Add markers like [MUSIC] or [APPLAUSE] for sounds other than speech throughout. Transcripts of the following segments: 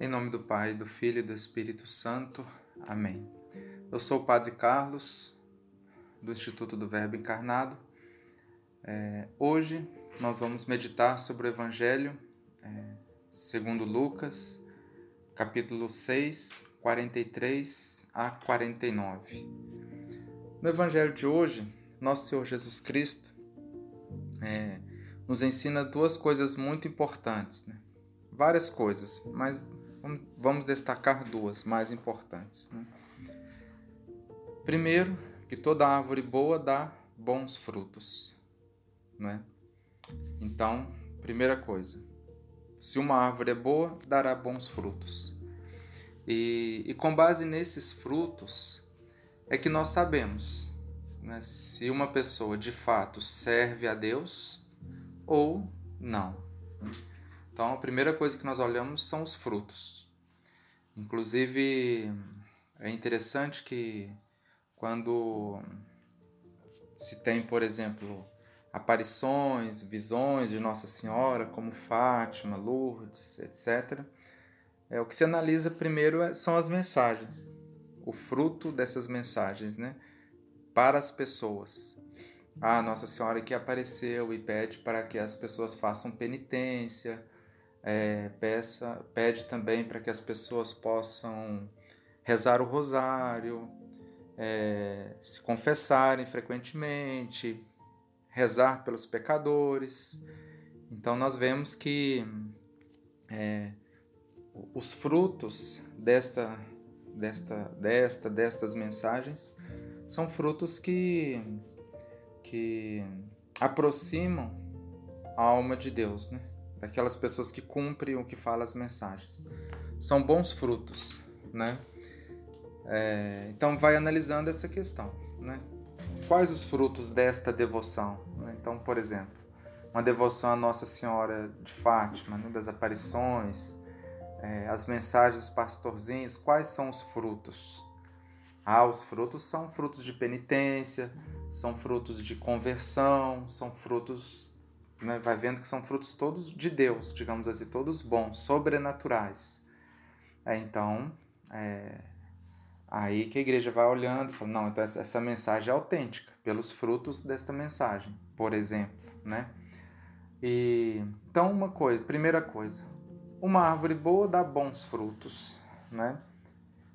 Em nome do Pai, do Filho e do Espírito Santo. Amém. Eu sou o Padre Carlos, do Instituto do Verbo Encarnado. É, hoje nós vamos meditar sobre o Evangelho é, segundo Lucas, capítulo 6, 43 a 49. No Evangelho de hoje, nosso Senhor Jesus Cristo é, nos ensina duas coisas muito importantes. Né? Várias coisas, mas Vamos destacar duas mais importantes. Né? Primeiro, que toda árvore boa dá bons frutos. Né? Então, primeira coisa, se uma árvore é boa, dará bons frutos. E, e com base nesses frutos, é que nós sabemos né, se uma pessoa de fato serve a Deus ou não. Então, a primeira coisa que nós olhamos são os frutos. Inclusive, é interessante que quando se tem, por exemplo, aparições, visões de Nossa Senhora, como Fátima, Lourdes, etc., é, o que se analisa primeiro é, são as mensagens, o fruto dessas mensagens, né? Para as pessoas. A Nossa Senhora que apareceu e pede para que as pessoas façam penitência, é, peça, pede também para que as pessoas possam rezar o rosário, é, se confessarem frequentemente, rezar pelos pecadores. Então nós vemos que é, os frutos desta, desta, desta, destas mensagens são frutos que, que aproximam a alma de Deus, né? Daquelas pessoas que cumprem o que fala as mensagens. São bons frutos, né? É, então vai analisando essa questão, né? Quais os frutos desta devoção? Né? Então, por exemplo, uma devoção à Nossa Senhora de Fátima, né? das aparições, é, as mensagens dos pastorzinhos, quais são os frutos? Ah, os frutos são frutos de penitência, são frutos de conversão, são frutos né, vai vendo que são frutos todos de Deus, digamos assim, todos bons, sobrenaturais. É, então, é, aí que a igreja vai olhando fala, não, então essa, essa mensagem é autêntica, pelos frutos desta mensagem, por exemplo, né? E, então, uma coisa, primeira coisa, uma árvore boa dá bons frutos, né?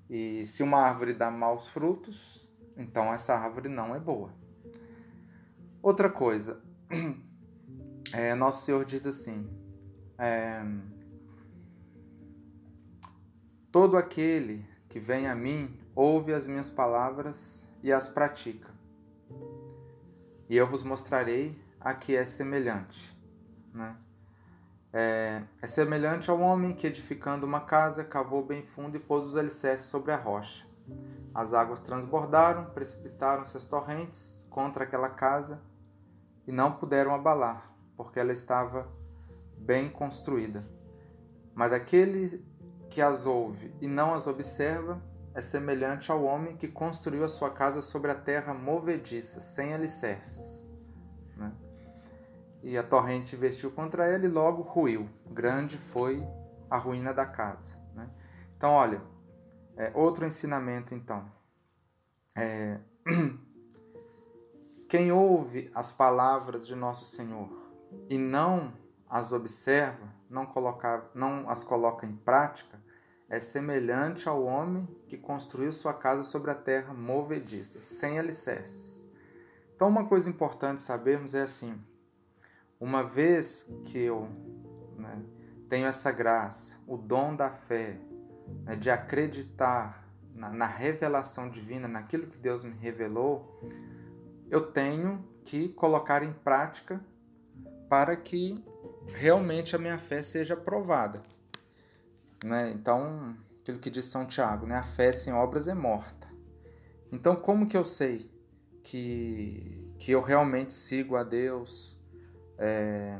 E se uma árvore dá maus frutos, então essa árvore não é boa. Outra coisa, [CLEARS THROAT] é, Nosso Senhor diz assim: é, Todo aquele que vem a mim ouve as minhas palavras e as pratica. E eu vos mostrarei a que é semelhante. Né? É, é semelhante ao homem que, edificando uma casa, cavou bem fundo e pôs os alicerces sobre a rocha. As águas transbordaram, precipitaram-se as torrentes contra aquela casa e não puderam abalar, porque ela estava bem construída. Mas aquele que as ouve e não as observa é semelhante ao homem que construiu a sua casa sobre a terra movediça, sem alicerces. Né? E a torrente investiu contra ela e logo ruiu. Grande foi a ruína da casa. Né? Então, olha, é, outro ensinamento então. É, [CLEARS THROAT] quem ouve as palavras de nosso Senhor e não as observa, não, coloca, não as coloca em prática, é semelhante ao homem que construiu sua casa sobre a terra movediça, sem alicerces. Então, uma coisa importante sabermos é assim: uma vez que eu né, tenho essa graça, o dom da fé, né, de acreditar na, na revelação divina, naquilo que Deus me revelou, eu tenho que colocar em prática para que realmente a minha fé seja provada. Né? Então, aquilo que diz São Tiago, né? a fé sem obras é morta. Então, como que eu sei que, que eu realmente sigo a Deus é,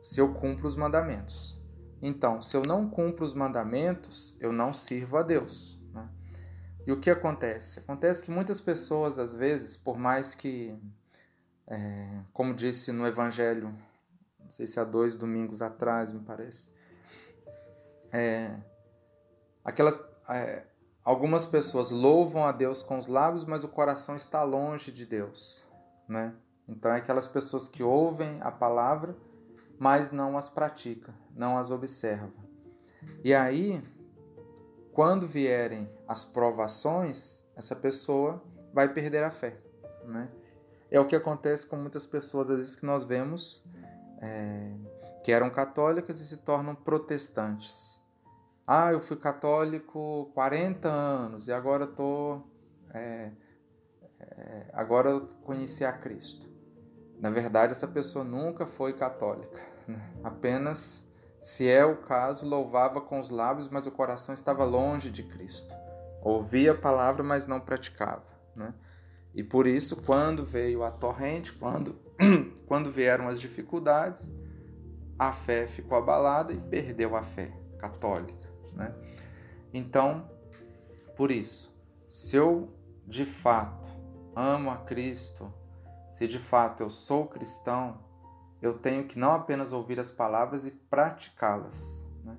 se eu cumpro os mandamentos? Então, se eu não cumpro os mandamentos, eu não sirvo a Deus. Né? E o que acontece? Acontece que muitas pessoas, às vezes, por mais que, é, como disse no Evangelho sei se há dois domingos atrás, me parece. É, aquelas é, algumas pessoas louvam a Deus com os lábios, mas o coração está longe de Deus, né? Então é aquelas pessoas que ouvem a palavra, mas não as pratica, não as observa. E aí, quando vierem as provações, essa pessoa vai perder a fé, né? É o que acontece com muitas pessoas, às vezes, que nós vemos é, que eram católicas e se tornam protestantes. Ah, eu fui católico 40 anos e agora tô, é, é, agora eu conheci a Cristo. Na verdade, essa pessoa nunca foi católica. Né? Apenas, se é o caso, louvava com os lábios, mas o coração estava longe de Cristo. Ouvia a palavra, mas não praticava. Né? E por isso, quando veio a torrente, quando, [CLEARS THROAT] quando vieram as dificuldades, a fé ficou abalada e perdeu a fé católica. Né? Então, por isso, se eu de fato amo a Cristo, se de fato eu sou cristão, eu tenho que não apenas ouvir as palavras e praticá-las. Né?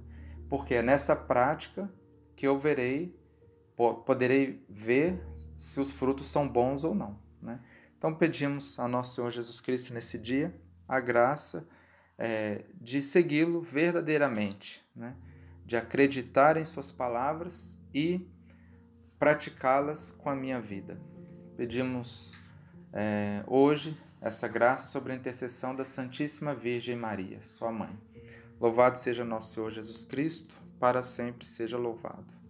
Porque é nessa prática que eu verei, poderei ver se os frutos são bons ou não. Né? Então pedimos ao nosso Senhor Jesus Cristo nesse dia a graça é, de segui-lo verdadeiramente, né? de acreditar em Suas palavras e praticá-las com a minha vida. Pedimos é, hoje essa graça sobre a intercessão da Santíssima Virgem Maria, Sua mãe. Louvado seja nosso Senhor Jesus Cristo, para sempre seja louvado.